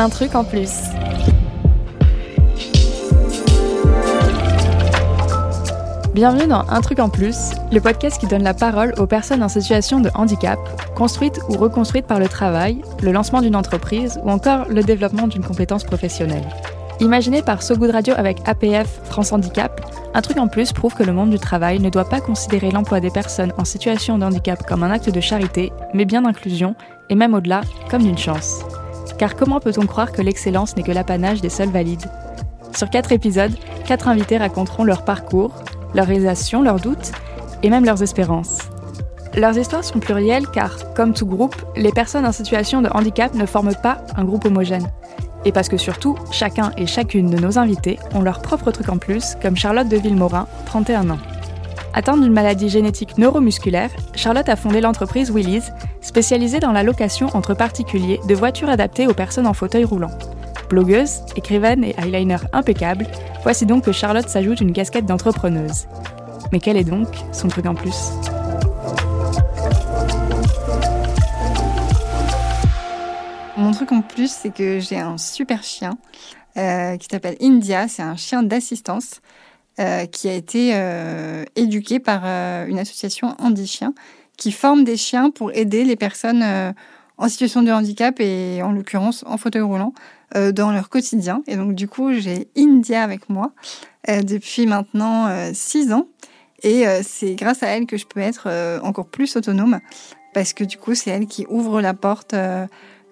Un truc en plus. Bienvenue dans Un truc en plus, le podcast qui donne la parole aux personnes en situation de handicap, construites ou reconstruites par le travail, le lancement d'une entreprise ou encore le développement d'une compétence professionnelle. Imaginé par So Good Radio avec APF France Handicap, un truc en plus prouve que le monde du travail ne doit pas considérer l'emploi des personnes en situation de handicap comme un acte de charité, mais bien d'inclusion, et même au-delà, comme d'une chance. Car comment peut-on croire que l'excellence n'est que l'apanage des seuls valides Sur quatre épisodes, quatre invités raconteront leur parcours, leurs réalisations, leurs doutes, et même leurs espérances. Leurs histoires sont plurielles car, comme tout groupe, les personnes en situation de handicap ne forment pas un groupe homogène. Et parce que surtout, chacun et chacune de nos invités ont leur propre truc en plus, comme Charlotte de Villemorin, 31 ans. Atteinte d'une maladie génétique neuromusculaire, Charlotte a fondé l'entreprise Willy's, spécialisée dans la location entre particuliers de voitures adaptées aux personnes en fauteuil roulant. Blogueuse, écrivaine et eyeliner impeccable, voici donc que Charlotte s'ajoute une casquette d'entrepreneuse. Mais quel est donc son truc en plus? Mon truc en plus, c'est que j'ai un super chien euh, qui s'appelle India. C'est un chien d'assistance euh, qui a été euh, éduqué par une association Handi Chien qui forme des chiens pour aider les personnes en situation de handicap et en l'occurrence en fauteuil roulant dans leur quotidien. Et donc du coup, j'ai India avec moi depuis maintenant six ans. Et c'est grâce à elle que je peux être encore plus autonome parce que du coup, c'est elle qui ouvre la porte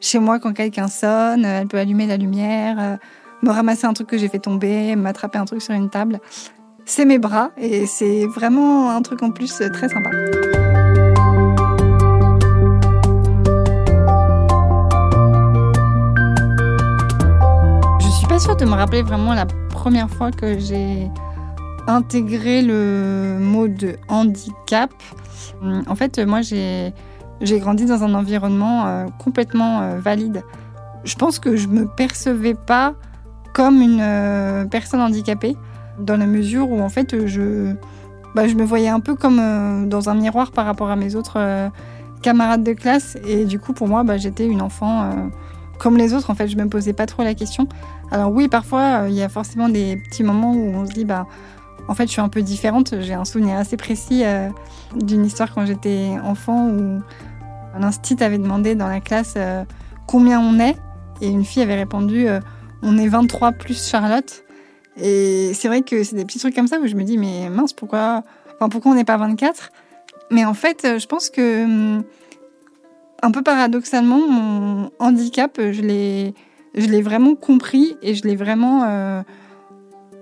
chez moi quand quelqu'un sonne, elle peut allumer la lumière, euh, me ramasser un truc que j'ai fait tomber, m'attraper un truc sur une table. C'est mes bras et c'est vraiment un truc en plus euh, très sympa. Je suis pas sûre de me rappeler vraiment la première fois que j'ai intégré le mot de handicap. En fait, moi j'ai j'ai grandi dans un environnement euh, complètement euh, valide. Je pense que je me percevais pas comme une personne handicapée, dans la mesure où en fait je, bah, je me voyais un peu comme dans un miroir par rapport à mes autres camarades de classe. Et du coup, pour moi, bah, j'étais une enfant comme les autres. En fait, je me posais pas trop la question. Alors oui, parfois, il y a forcément des petits moments où on se dit, bah, en fait, je suis un peu différente. J'ai un souvenir assez précis d'une histoire quand j'étais enfant où L'instit avait demandé dans la classe euh, combien on est et une fille avait répondu euh, on est 23 plus Charlotte. Et c'est vrai que c'est des petits trucs comme ça où je me dis mais mince pourquoi enfin, pourquoi on n'est pas 24 Mais en fait, euh, je pense que hum, un peu paradoxalement mon handicap, je l'ai je l'ai vraiment compris et je l'ai vraiment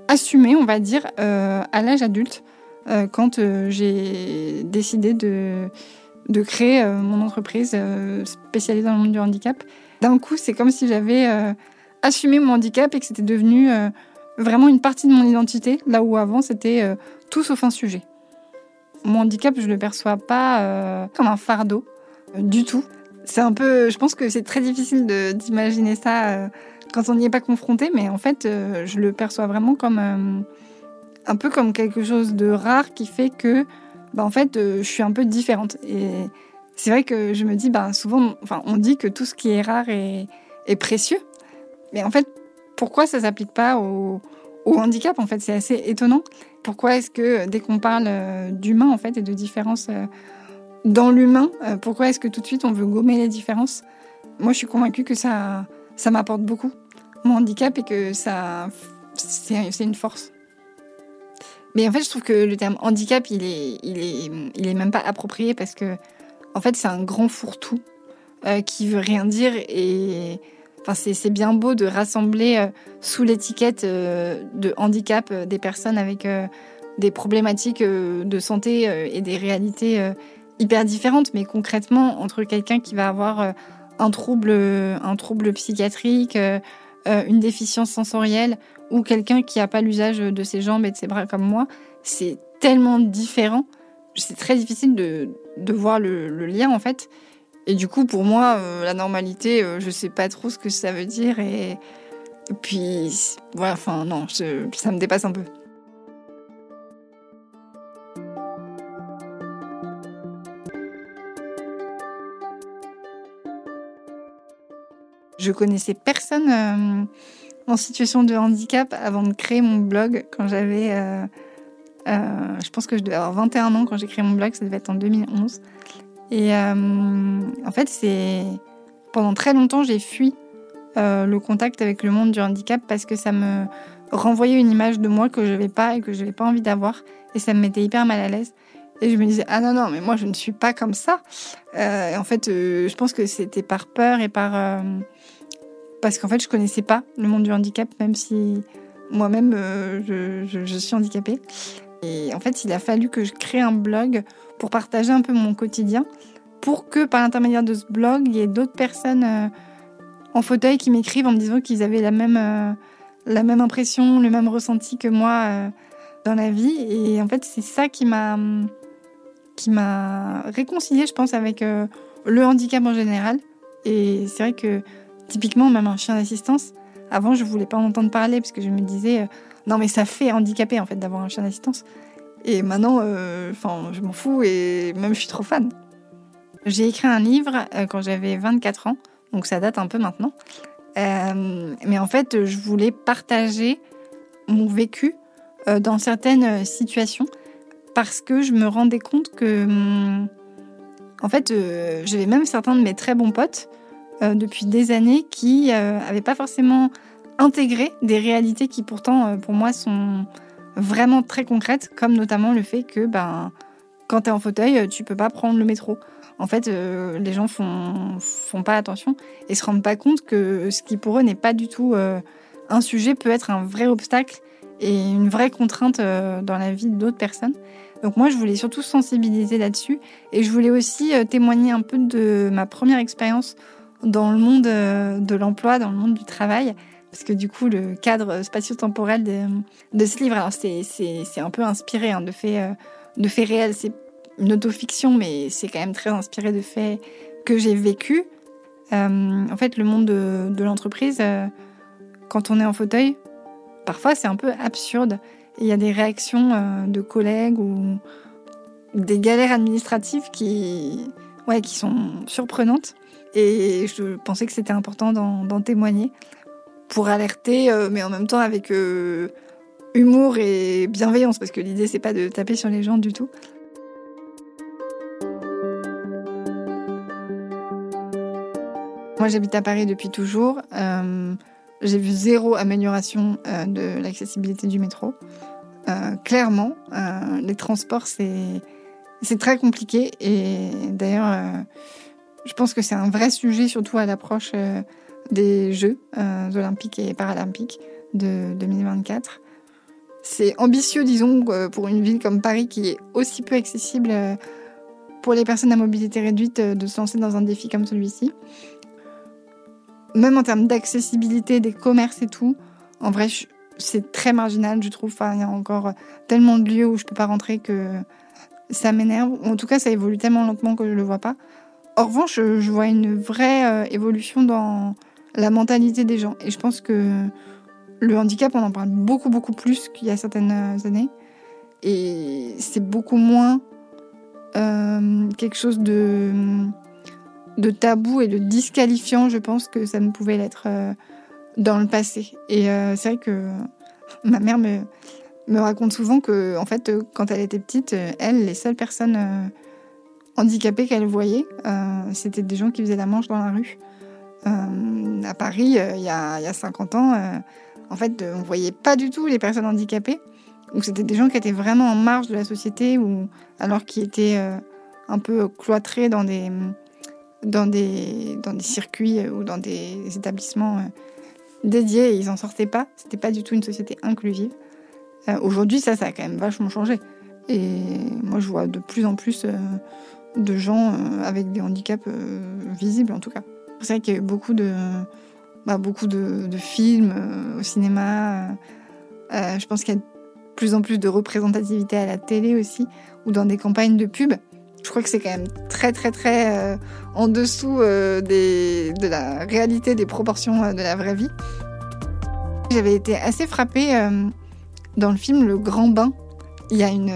assumé, on va dire, à l'âge adulte, quand j'ai décidé de, de créer euh, mon entreprise euh, spécialisée dans le monde du handicap. D'un coup, c'est comme si j'avais euh, assumé mon handicap et que c'était devenu vraiment une partie de mon identité, là où avant c'était tout sauf un sujet. Mon handicap, je le perçois pas comme un fardeau du tout. C'est un peu, je pense que c'est très difficile d'imaginer ça quand on n'y est pas confronté, mais en fait, je le perçois vraiment comme un peu comme quelque chose de rare qui fait que bah, en fait, euh, je suis un peu différente. Et c'est vrai que je me dis, bah, souvent, enfin, on dit que tout ce qui est rare est, est précieux. Mais en fait, pourquoi ça s'applique pas au, handicap En fait, c'est assez étonnant. Pourquoi est-ce que dès qu'on parle euh, d'humain, en fait, et de différence euh, dans l'humain, pourquoi est-ce que tout de suite on veut gommer les différences? Moi, je suis convaincue que ça, ça m'apporte beaucoup, mon handicap, et que ça, c'est une force. Mais en fait, je trouve que le terme handicap, il est, il est, il est même pas approprié parce que, en fait, c'est un grand fourre-tout euh, qui veut rien dire et, enfin, c'est bien beau de rassembler euh, sous l'étiquette euh, de handicap euh, des personnes avec des problématiques de santé et des réalités hyper différentes. Mais concrètement, entre quelqu'un qui va avoir un trouble, psychiatrique, une déficience sensorielle ou quelqu'un qui n'a pas l'usage de ses jambes et de ses bras comme moi, c'est tellement différent. C'est très difficile de voir le, lien en fait. Et du coup, pour moi, euh, la normalité, je euh, je sais pas trop ce que ça veut dire. Et, puis, voilà, enfin, non, ça me dépasse un peu. Je connaissais personne euh, en situation de handicap avant de créer mon blog quand j'avais. Euh, je pense que je devais avoir 21 ans quand j'ai créé mon blog, ça devait être en 2011. Et en fait, c'est. Pendant très longtemps, j'ai fui le contact avec le monde du handicap parce que ça me renvoyait une image de moi que je n'avais pas et que je n'avais pas envie d'avoir. Et ça me mettait hyper mal à l'aise. Et je me disais, ah non, non, mais moi, je ne suis pas comme ça. Euh, en fait, euh, je pense que c'était par peur et par. Euh, parce qu'en fait, je connaissais pas le monde du handicap, même si moi-même, je, suis handicapée. Et en fait, il a fallu que je crée un blog pour partager un peu mon quotidien, pour que par l'intermédiaire de ce blog, il y ait d'autres personnes en fauteuil qui m'écrivent en me disant qu'ils avaient la même, même impression, le même ressenti que moi dans la vie. Et en fait, c'est ça qui m'a qui m'a réconciliée, je pense, avec euh, le handicap en général. Et c'est vrai que typiquement, même un chien d'assistance, avant, je voulais pas en entendre parler parce que je me disais, euh, non mais ça fait handicapé en fait d'avoir un chien d'assistance. Et maintenant, euh, enfin, je m'en fous et même je suis trop fan. J'ai écrit un livre quand j'avais 24 ans, donc ça date un peu maintenant. mais en fait, je voulais partager mon vécu dans certaines situations parce que je me rendais compte que, hum, en fait, euh, j'avais même certains de mes très bons potes euh, depuis des années qui n'avaient euh, pas forcément intégré des réalités qui pourtant, pour moi, sont vraiment très concrètes, comme notamment le fait que, ben, quand tu es en fauteuil, tu peux pas prendre le métro. En fait, les gens font, font pas attention et se rendent pas compte que ce qui pour eux n'est pas du tout un sujet peut être un vrai obstacle et une vraie contrainte dans la vie d'autres personnes. Donc moi, je voulais surtout sensibiliser là-dessus et je voulais aussi euh, témoigner un peu de ma première expérience dans le monde euh, de l'emploi, dans le monde du travail. Parce que du coup, le cadre spatio-temporel de, ce livre, c'est un peu inspiré hein, de, faits, euh, de faits réels. C'est une autofiction, mais c'est quand même très inspiré de faits que j'ai vécu. en fait, le monde de, l'entreprise, quand on est en fauteuil, parfois c'est un peu absurde il y a des réactions euh, de collègues ou des galères administratives qui, ouais, qui sont surprenantes. Et je pensais que c'était important d'en témoigner pour alerter, euh, mais en même temps avec euh, humour et bienveillance, parce que l'idée, c'est pas de taper sur les gens du tout. Moi, j'habite à Paris depuis toujours. J'ai vu zéro amélioration euh, de l'accessibilité du métro. Euh, clairement, euh, les transports, c'est c'est très compliqué. Et d'ailleurs, je pense que c'est un vrai sujet, surtout à l'approche des Jeux olympiques et paralympiques de 2024. C'est ambitieux, disons, pour une ville comme Paris qui est aussi peu accessible pour les personnes à mobilité réduite de se lancer dans un défi comme celui-ci même en termes d'accessibilité des commerces et tout, en vrai, c'est très marginal, je trouve. il y a encore tellement de lieux où je peux pas rentrer que ça m'énerve. En tout cas, ça évolue tellement lentement que je le vois pas. En revanche, je vois une vraie euh, évolution dans la mentalité des gens. Et je pense que le handicap, on en parle beaucoup, beaucoup plus qu'il y a certaines années. Et c'est beaucoup moins euh, quelque chose de de tabou et de disqualifiant, je pense que ça ne pouvait l'être euh, dans le passé. Et euh, c'est vrai que ma mère me, me raconte souvent que, en fait, quand elle était petite, elle, les seules personnes euh, handicapées qu'elle voyait, c'était des gens qui faisaient la manche dans la rue. À Paris, il y, a, a, 50 ans, en fait, on voyait pas du tout les personnes handicapées. Donc c'était des gens qui étaient vraiment en marge de la société, ou alors qui étaient un peu cloîtrés dans des circuits euh, ou dans des établissements euh, dédiés ils n'en sortaient pas. C'était pas du tout une société inclusive. Euh, aujourd'hui, ça, ça a quand même vachement changé. Et moi, je vois de plus en plus de gens avec des handicaps visibles, en tout cas. C'est vrai qu'il y a eu beaucoup de, bah, beaucoup de, films au cinéma. je pense qu'il y a de plus en plus de représentativité à la télé aussi, ou dans des campagnes de pub. Je crois que c'est quand même très très très euh, en dessous euh, des, de la réalité des proportions euh, de la vraie vie. J'avais été assez frappée dans le film Le Grand Bain. Il y a une,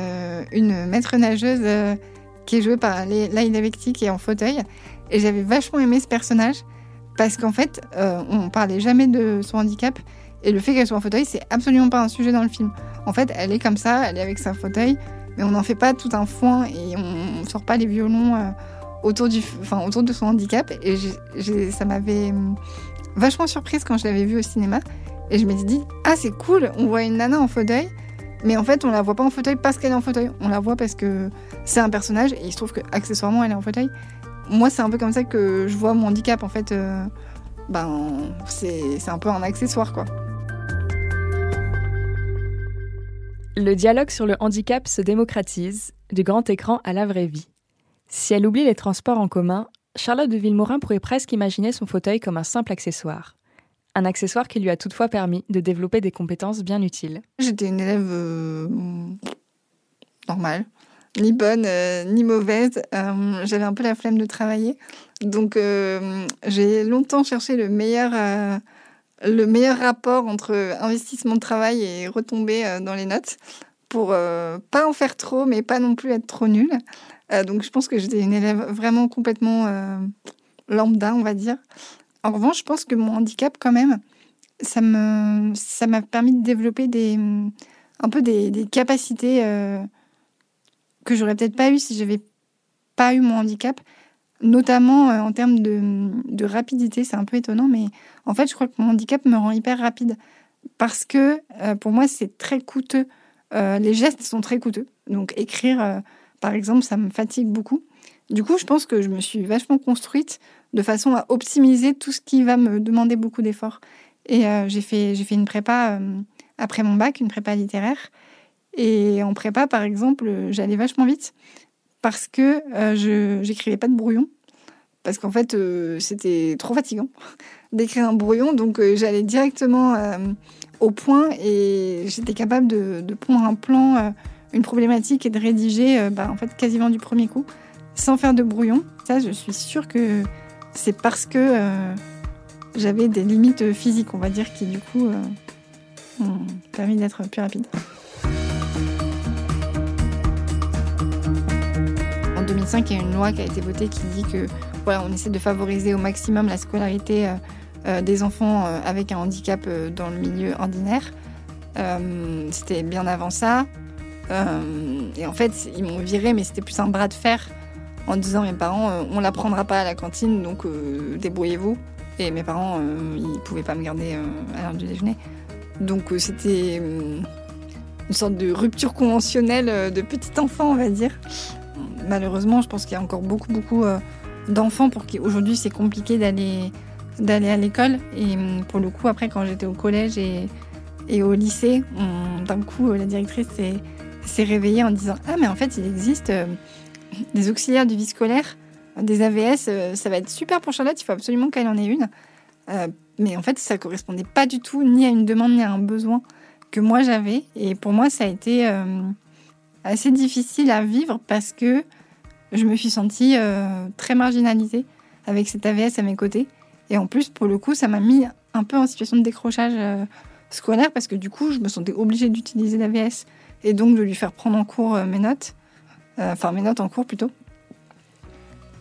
une maître nageuse qui est jouée par Laïla Vecti qui est en fauteuil. Et j'avais vachement aimé ce personnage Parce qu'en fait, euh, on parlait jamais de son handicap. Et le fait qu'elle soit en fauteuil, c'est absolument pas un sujet dans le film. En fait, elle est comme ça, elle est avec sa fauteuil, mais on n'en fait pas tout un foin et on, ne sort pas les violons euh, autour, du, enfin, autour de son handicap. Et ça m'avait hum, vachement surprise quand je l'avais vue au cinéma. Et je m'étais dit, ah, c'est cool, on voit une nana en fauteuil. Mais en fait, on la voit pas en fauteuil parce qu'elle est en fauteuil. On la voit parce que c'est un personnage et il se trouve que accessoirement elle est en fauteuil. Moi, c'est un peu comme ça que je vois mon handicap. En fait, euh, ben, c'est un peu un accessoire, quoi. Le dialogue sur le handicap se démocratise, du grand écran à la vraie vie. Si elle oublie les transports en commun, Charlotte de Villemorin pourrait presque imaginer son fauteuil comme un simple accessoire. Un accessoire qui lui a toutefois permis de développer des compétences bien utiles. J'étais une élève euh, normale, ni bonne euh, ni mauvaise. Euh, j'avais un peu la flemme de travailler. Donc j'ai longtemps cherché le meilleur le meilleur rapport entre investissement de travail et retombée euh, dans les notes pour euh, pas en faire trop, mais pas non plus être trop. Euh, donc je pense que j'étais une élève vraiment complètement lambda, on va dire. En revanche, je pense que mon handicap, quand même, ça me ça m'a permis de développer des un peu des capacités que j'aurais peut-être pas eu si j'avais pas eu mon handicap notamment euh, en termes de, rapidité. C'est un peu étonnant, mais en fait, je crois que mon handicap me rend hyper rapide parce que euh, pour moi, c'est très coûteux. Euh, les gestes sont très coûteux. Donc, écrire, par exemple, ça me fatigue beaucoup. Du coup, je pense que je me suis vachement construite de façon à optimiser tout ce qui va me demander beaucoup d'efforts. Et j'ai fait, fait une prépa après mon bac, une prépa littéraire. Et en prépa, par exemple, j'allais vachement vite parce que euh, je j'écrivais pas de brouillon. Parce qu'en fait euh, c'était trop fatigant d'écrire un brouillon. Donc euh, j'allais directement au point et j'étais capable de, de, prendre un plan une problématique et de rédiger bah, en fait quasiment du premier coup sans faire de brouillon. Ça je suis sûre que c'est parce que j'avais des limites physiques on va dire qui du coup m'ont permis d'être plus rapide 2005, il y a une loi qui a été votée qui dit que voilà, on essaie de favoriser au maximum la scolarité euh, euh, des enfants euh, avec un handicap dans le milieu ordinaire. c'était bien avant ça. et en fait, ils m'ont viré, mais c'était plus un bras de fer en disant mes parents, on l'apprendra pas à la cantine, donc débrouillez-vous. Et mes parents, ils pouvaient pas me garder à l'heure du déjeuner. Donc c'était une sorte de rupture conventionnelle de petit enfant, on va dire malheureusement, je pense qu'il y a encore beaucoup, beaucoup euh, d'enfants pour qui aujourd'hui c'est compliqué d'aller à l'école. Et hum, pour le coup, après, quand j'étais au collège et, et au lycée, d'un coup, la directrice s'est réveillée en disant Ah, mais en fait, il existe euh, des auxiliaires de vie scolaire, des AVS, euh, ça va être super pour Charlotte, il faut absolument qu'elle en ait une. mais en fait, ça correspondait pas du tout ni à une demande ni à un besoin que moi j'avais. Et pour moi, ça a été assez difficile à vivre parce que je me suis sentie euh, très marginalisée avec cet AVS à mes côtés. Et en plus, pour le coup, ça m'a mis un peu en situation de décrochage euh, scolaire parce que du coup, je me sentais obligée d'utiliser l'AVS et donc de lui faire prendre en cours euh, mes notes. Enfin, mes notes en cours plutôt.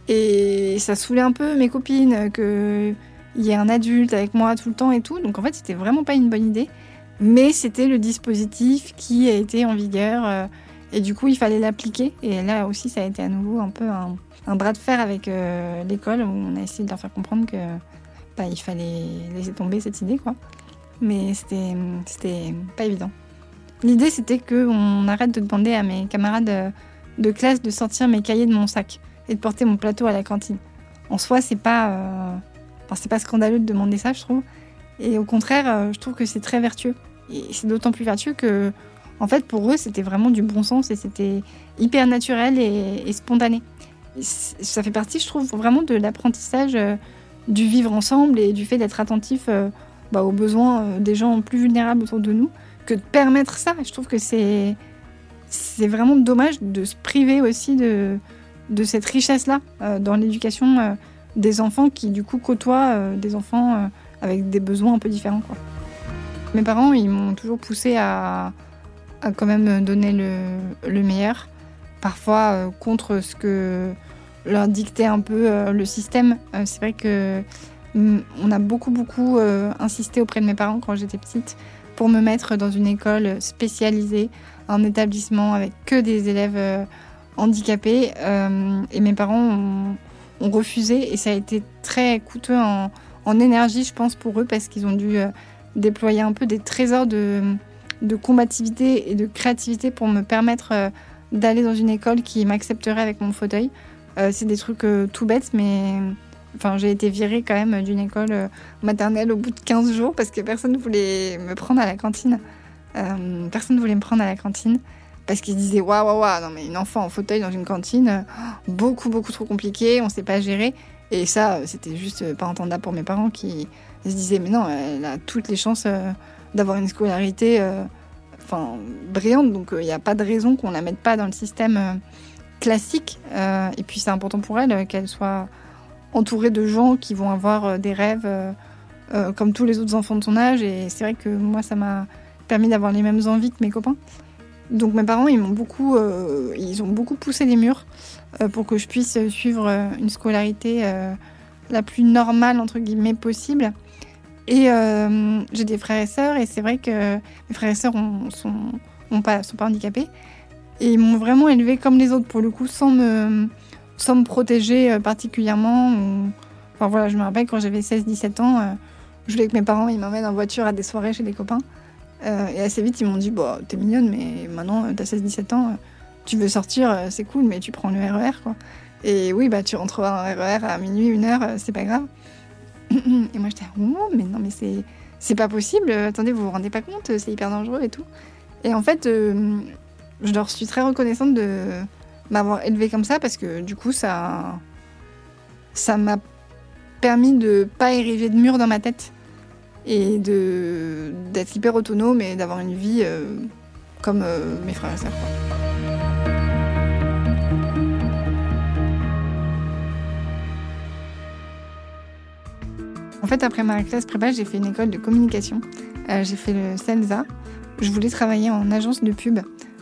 Et ça saoulait un peu mes copines qu'il y ait un adulte avec moi tout le temps et tout. Donc en fait, c'était vraiment pas une bonne idée. Mais c'était le dispositif qui a été en vigueur et du coup, il fallait l'appliquer. Et là aussi, ça a été à nouveau un peu un, bras de fer avec euh, l'école où on a essayé de leur faire comprendre que bah, il fallait laisser tomber cette idée, quoi. Mais c'était, c'était pas évident. L'idée, c'était qu'on arrête de demander à mes camarades de classe de sortir mes cahiers de mon sac et de porter mon plateau à la cantine. En soi, c'est pas, euh, c'est pas scandaleux de demander ça, je trouve. Et au contraire, euh, je trouve que c'est très vertueux. Et c'est d'autant plus vertueux que en fait, pour eux, c'était vraiment du bon sens et c'était hyper naturel et, spontané. ça fait partie, je trouve, vraiment de l'apprentissage euh, du vivre ensemble et du fait d'être attentif euh, bah, aux besoins euh, des gens plus vulnérables autour de nous, que de permettre ça. Je trouve que c'est vraiment dommage de se priver aussi de, de cette richesse-là dans l'éducation des enfants qui, du coup, côtoient des enfants avec des besoins un peu différents. Mes parents, ils m'ont toujours poussé à, quand même donner le, meilleur, parfois euh, contre ce que leur dictait un peu euh, le système. Euh, c'est vrai que on a beaucoup, beaucoup insisté auprès de mes parents quand j'étais petite pour me mettre dans une école spécialisée, un établissement avec que des élèves handicapés. et mes parents ont, refusé et ça a été très coûteux en énergie, je pense, pour eux parce qu'ils ont dû déployer un peu des trésors de, de combativité et de créativité pour me permettre euh, d'aller dans une école qui m'accepterait avec mon fauteuil. Euh, c'est des trucs euh, tout bêtes, mais enfin, j'ai été virée quand même d'une école maternelle au bout de 15 jours parce que personne ne voulait me prendre à la cantine. personne ne voulait me prendre à la cantine parce qu'ils se disaient waouh, waouh, waouh, non mais une enfant en fauteuil dans une cantine, beaucoup, beaucoup trop compliqué, on ne sait pas gérer. Et ça, c'était juste pas entendable pour mes parents qui se disaient mais non, elle a toutes les chances d'avoir une scolarité euh, enfin, brillante. Donc il euh, n'y a pas de raison qu'on la mette pas dans le système euh, classique. et puis c'est important pour elle qu'elle soit entourée de gens qui vont avoir des rêves comme tous les autres enfants de son âge. Et c'est vrai que moi, ça m'a permis d'avoir les mêmes envies que mes copains. Donc mes parents, ils m'ont beaucoup, ils ont beaucoup poussé les murs pour que je puisse suivre une scolarité la plus normale entre guillemets possible. Et euh, j'ai des frères et sœurs, et c'est vrai que mes frères et sœurs ne sont, pas, handicapés. Et ils m'ont vraiment élevé comme les autres, pour le coup, sans me, sans me protéger euh, particulièrement. Enfin voilà, je me rappelle quand j'avais 16-17 ans, euh, je voulais que mes parents ils m'emmènent en voiture à des soirées chez des copains. et assez vite, ils m'ont dit Bon, t'es mignonne, mais maintenant, t'as 16-17 ans, tu veux sortir, c'est cool, mais tu prends le RER, e quoi. Et oui, bah, tu rentreras en RER e à minuit, une heure, c'est pas grave. Et moi, j'étais, oh, mais non, mais c'est, c'est pas possible. Attendez, vous vous rendez pas compte, c'est hyper dangereux et tout. Et en fait, euh, je leur suis très reconnaissante de m'avoir élevée comme ça parce que du coup, ça, ça m'a permis de pas ériger de mur dans ma tête et de d'être hyper autonome et d'avoir une vie euh, comme euh, mes frères et sœurs. En fait, après ma classe prépa, j'ai fait une école de communication. Euh, j'ai fait le CELSA. Je voulais travailler en agence de pub.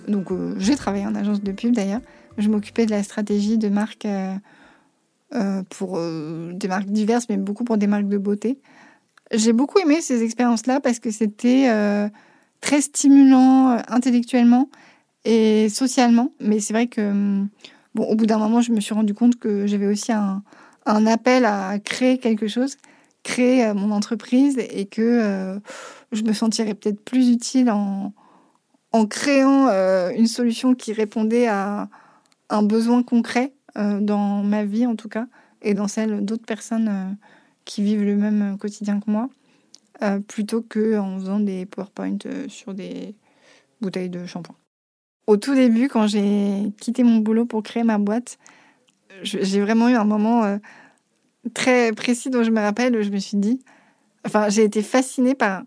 Donc, euh, j'ai travaillé en agence de pub d'ailleurs. Je m'occupais de la stratégie de marques euh, pour des marques diverses, mais beaucoup pour des marques de beauté. J'ai beaucoup aimé ces expériences-là parce que c'était très stimulant intellectuellement et socialement. Mais c'est vrai que, bon, au bout d'un moment, je me suis rendu compte que j'avais aussi un appel à créer quelque chose créer euh, mon entreprise et que euh, je me sentirais peut-être plus utile en, en créant euh, une solution qui répondait à un besoin concret dans ma vie en tout cas et dans celle d'autres personnes qui vivent le même quotidien que moi plutôt que en faisant des PowerPoint sur des bouteilles de shampoing. Au tout début, quand j'ai quitté mon boulot pour créer ma boîte, j'ai vraiment eu un moment très précis dont je me rappelle, je me suis dit, enfin, j'ai été fascinée par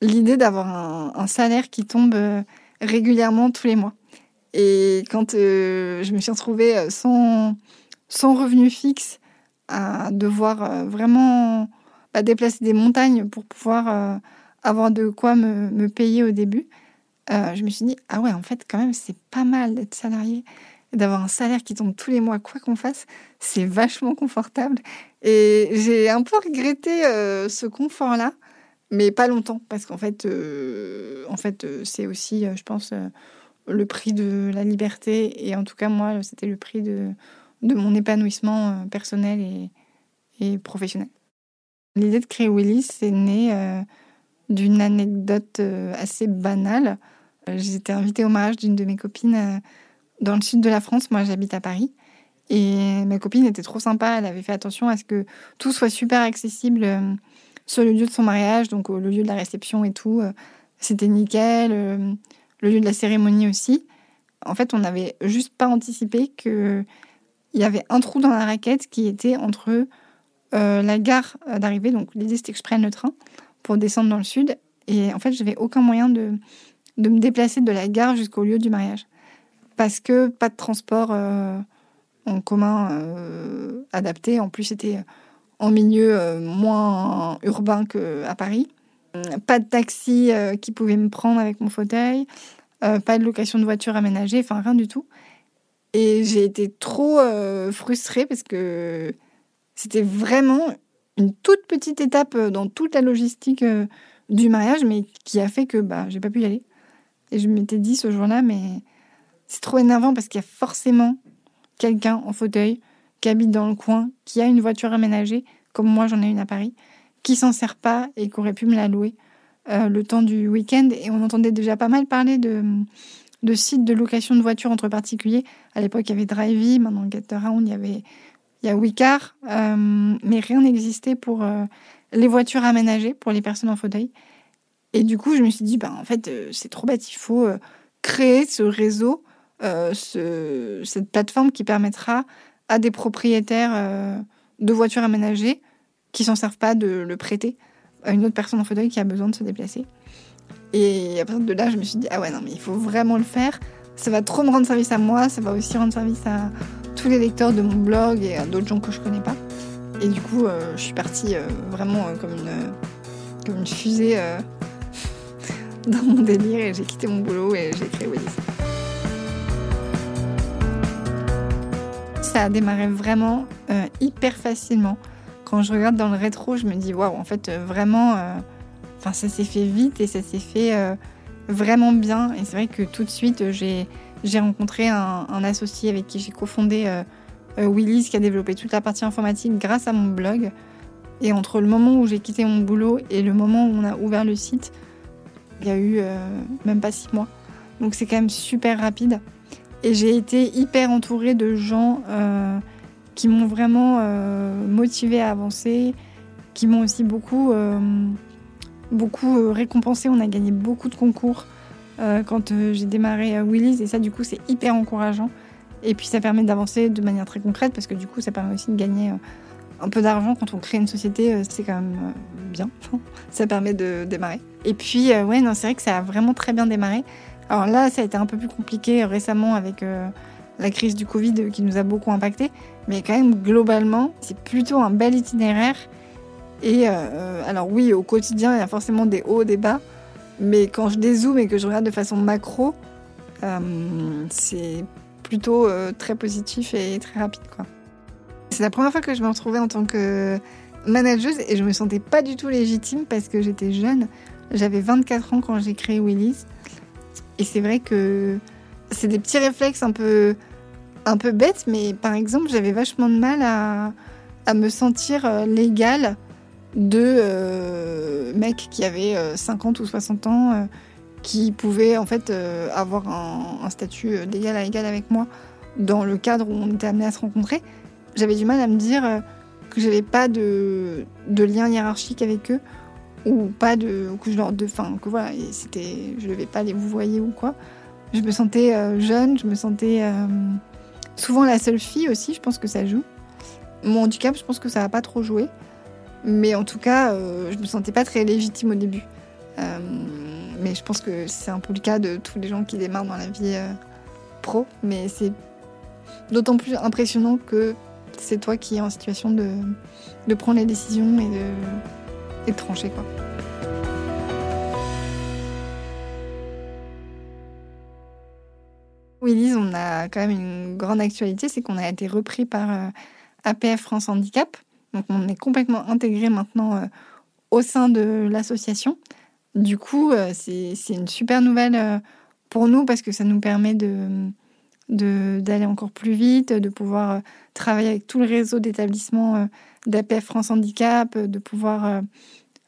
l'idée d'avoir un, salaire qui tombe euh, régulièrement tous les mois. Et quand euh, je me suis retrouvée euh, sans, sans revenu fixe, à devoir vraiment bah, déplacer des montagnes pour pouvoir avoir de quoi me, me payer au début, je me suis dit, ah ouais, en fait, quand même, c'est pas mal d'être salarié d'avoir un salaire qui tombe tous les mois, quoi qu'on fasse, c'est vachement confortable. Et j'ai un peu regretté euh, ce confort-là, mais pas longtemps, parce qu'en fait, euh, en fait, euh, c'est aussi, je pense, le prix de la liberté. Et en tout cas, moi, c'était le prix de, de mon épanouissement personnel et, et professionnel. L'idée de créer Willis, c'est né d'une anecdote assez banale. J'étais invitée au mariage d'une de mes copines dans le sud de la France. Moi, j'habite à Paris. Et ma copine était trop sympa. Elle avait fait attention à ce que tout soit super accessible euh, sur le lieu de son mariage, donc le lieu de la réception et tout. Euh, c'était nickel. Euh, le lieu de la cérémonie aussi. En fait, on n'avait juste pas anticipé qu'il y avait un trou dans la raquette qui était entre la gare d'arrivée. Donc, l'idée, c'était que je prenne le train pour descendre dans le sud. Et en fait, je n'avais aucun moyen de, de me déplacer de la gare jusqu'au lieu du mariage parce que pas de transport euh, en commun euh, adapté. En plus, c'était en milieu euh, moins urbain qu'à Paris. Pas de taxi qui pouvait me prendre avec mon fauteuil. pas de location de voiture aménagée. Enfin, rien du tout. Et j'ai été trop frustrée parce que c'était vraiment une toute petite étape dans toute la logistique du mariage, mais qui a fait que bah, j'ai pas pu y aller. Et je m'étais dit ce jour-là, mais c'est trop énervant parce qu'il y a forcément quelqu'un en fauteuil qui habite dans le coin, qui a une voiture aménagée, comme moi j'en ai une à Paris, qui s'en sert pas et qui aurait pu me la louer euh, le temps du week-end. Et on entendait déjà pas mal parler de, de sites de location de voitures entre particuliers. À l'époque, il y avait Drivey, maintenant Getaround, il y avait il y a Wicar, euh, mais rien n'existait pour euh, les voitures aménagées, pour les personnes en fauteuil. Et du coup, je me suis dit, bah, en fait, c'est trop bête, il faut créer ce réseau, ce, cette plateforme qui permettra à des propriétaires de voitures aménagées qui s'en servent pas de le prêter à une autre personne en fauteuil qui a besoin de se déplacer. Et à partir de là, je me suis dit, ah ouais, non, mais il faut vraiment le faire. Ça va trop me rendre service à moi, ça va aussi rendre service à tous les lecteurs de mon blog et à d'autres gens que je connais pas. Et du coup, euh, je suis partie euh, vraiment euh, comme, une, comme une fusée dans mon délire et j'ai quitté mon boulot et j'ai créé Willis. Ça a démarré vraiment hyper facilement quand je regarde dans le rétro, je me dis waouh, en fait, euh, vraiment, euh, ça s'est fait vite et ça s'est fait euh, vraiment bien. Et c'est vrai que tout de suite, j'ai rencontré un, associé avec qui j'ai cofondé Willis, qui a développé toute la partie informatique grâce à mon blog. Et entre le moment où j'ai quitté mon boulot et le moment où on a ouvert le site, il y a eu même pas six mois. Donc c'est quand même super rapide. Et j'ai été hyper entourée de gens qui m'ont vraiment euh, motivé à avancer, qui m'ont aussi beaucoup, euh, beaucoup euh, récompensé. On a gagné beaucoup de concours quand j'ai démarré Willy's et ça, du coup, c'est hyper encourageant. Et puis, ça permet d'avancer de manière très concrète parce que du coup, ça permet aussi de gagner un peu d'argent quand on crée une société. c'est quand même bien. ça permet de démarrer. Et puis, ouais, non, c'est vrai que ça a vraiment très bien démarré. Alors là, ça a été un peu plus compliqué récemment avec la crise du Covid qui nous a beaucoup impacté. Mais quand même, globalement, c'est plutôt un bel itinéraire. Et euh, alors oui, au quotidien, il y a forcément des hauts, des bas. Mais quand je dézoome et que je regarde de façon macro, euh, c'est plutôt euh, très positif et très rapide. C'est la première fois que je me retrouvais en tant que manageuse et je me sentais pas du tout légitime parce que j'étais jeune. J'avais 24 ans quand j'ai créé Willis. Et c'est vrai que c'est des petits réflexes un peu un peu bête, mais par exemple, j'avais vachement de mal à, me sentir euh, légale de euh, mecs qui avaient 50 euh, ou 60 ans, qui pouvaient en fait avoir un, statut d'égal à égal avec moi dans le cadre où on était amené à se rencontrer. J'avais du mal à me dire que j'avais pas de, lien hiérarchique avec eux ou pas de que je leur de fin que voilà c'était je devais pas les vous voyez ou quoi je me sentais jeune je me sentais Souvent la seule fille aussi, je pense que ça joue. Mon handicap, je pense que ça n'a pas trop joué. Mais en tout cas, euh, je me sentais pas très légitime au début. Euh, mais je pense que c'est un peu le cas de tous les gens qui démarrent dans la vie euh, pro. Mais c'est d'autant plus impressionnant que c'est toi qui es en situation de, de prendre les décisions et de, et de trancher. Quoi. Oui, on a quand même une grande actualité, c'est qu'on a été repris par euh, APF France Handicap. Donc on est complètement intégré maintenant euh, au sein de l'association. Du coup, euh, c'est une super nouvelle pour nous parce que ça nous permet de d'aller encore plus vite, de pouvoir travailler avec tout le réseau d'établissements d'APF France Handicap, de pouvoir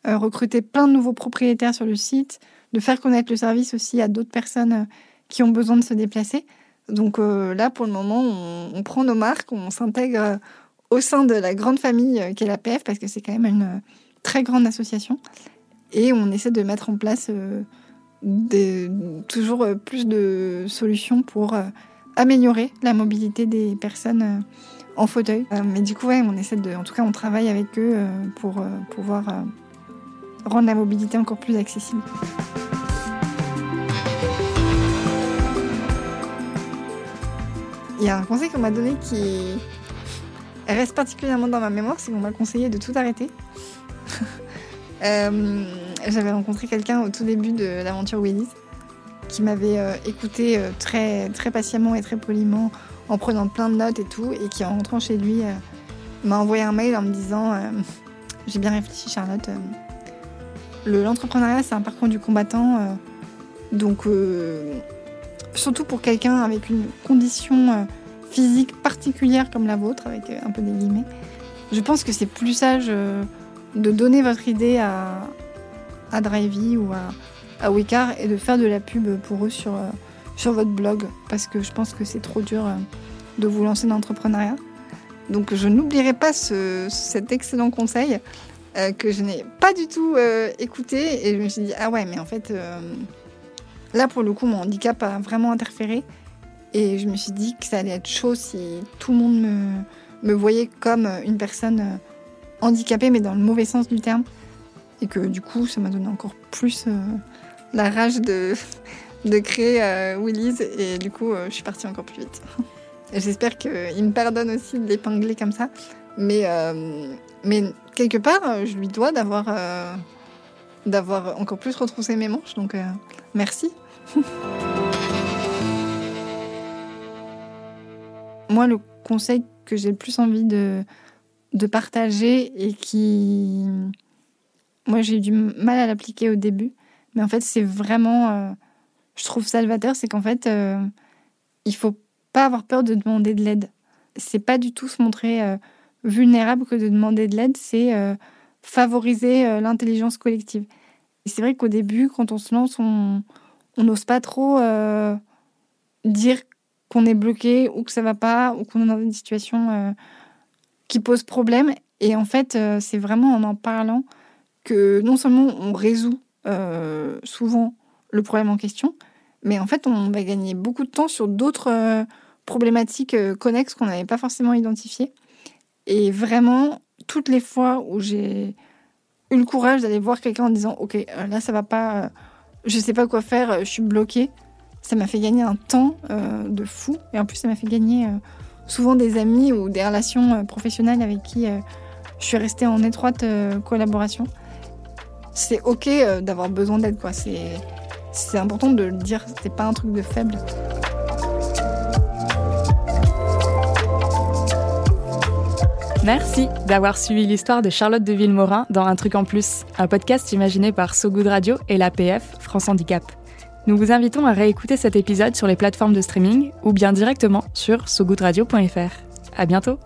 recruter plein de nouveaux propriétaires sur le site, de faire connaître le service aussi à d'autres personnes qui ont besoin de se déplacer. Donc euh, là, pour le moment, on, prend nos marques, on s'intègre euh, au sein de la grande famille euh, qu'est la PF, parce que c'est quand même une très grande association. Et on essaie de mettre en place toujours plus de solutions pour améliorer la mobilité des personnes en fauteuil. mais du coup, ouais, on essaie de, en tout cas, on travaille avec eux pour pouvoir rendre la mobilité encore plus accessible. Il y a un conseil qu'on m'a donné qui reste particulièrement dans ma mémoire, c'est qu'on m'a conseillé de tout arrêter. Euh, j'avais rencontré quelqu'un au tout début de l'aventure Willy's qui m'avait euh, écouté euh, très, très patiemment et très poliment en prenant plein de notes et tout, et qui en rentrant chez lui m'a envoyé un mail en me disant j'ai bien réfléchi, Charlotte. L'entrepreneuriat, c'est un parcours du combattant. donc, surtout pour quelqu'un avec une condition physique particulière comme la vôtre, avec un peu des guillemets, je pense que c'est plus sage de donner votre idée à, à Drivey ou à, à et de faire de la pub pour eux sur, euh, sur votre blog parce que je pense que c'est trop dur euh, de vous lancer dans l'entrepreneuriat. Donc je n'oublierai pas cet excellent conseil euh, que je n'ai pas du tout écouté. Et je me suis dit ah ouais mais en fait là pour le coup mon handicap a vraiment interféré. Et je me suis dit que ça allait être chaud si tout le monde me, me voyait comme une personne handicapée mais dans le mauvais sens du terme. Et que du coup ça m'a donné encore plus euh, la rage de, de créer euh, Willy's et du coup euh, je suis partie encore plus vite. J'espère qu'il me pardonne aussi de l'épingler comme ça, mais, mais quelque part je lui dois d'avoir d'avoir encore plus retroussé mes manches, donc merci. Moi le conseil que j'ai le plus envie de, de partager et qui moi, j'ai eu du mal à l'appliquer au début, mais en fait, c'est vraiment, euh, je trouve salvateur, c'est qu'en fait, euh, il faut pas avoir peur de demander de l'aide. C'est pas du tout se montrer euh, vulnérable que de demander de l'aide, c'est favoriser l'intelligence collective. Et c'est vrai qu'au début, quand on se lance, on n'ose pas trop dire qu'on est bloqué ou que ça va pas ou qu'on est dans une situation qui pose problème. Et en fait, c'est vraiment en en parlant que non seulement on résout euh, souvent le problème en question, mais en fait on va gagner beaucoup de temps sur d'autres euh, problématiques euh, connexes qu'on n'avait pas forcément identifiées. Et vraiment, toutes les fois où j'ai eu le courage d'aller voir quelqu'un en disant Ok, là ça va pas, je sais pas quoi faire, je suis bloquée, ça m'a fait gagner un temps de fou. Et en plus, ça m'a fait gagner souvent des amis ou des relations professionnelles avec qui je suis restée en étroite collaboration c'est ok euh, d'avoir besoin d'aide, quoi. C'est important de le dire, c'est pas un truc de faible. Merci d'avoir suivi l'histoire de Charlotte de Villemorin dans Un truc en plus, un podcast imaginé par So Good Radio et l'APF, France Handicap. Nous vous invitons à réécouter cet épisode sur les plateformes de streaming ou bien directement sur sogoodradio.fr. À bientôt!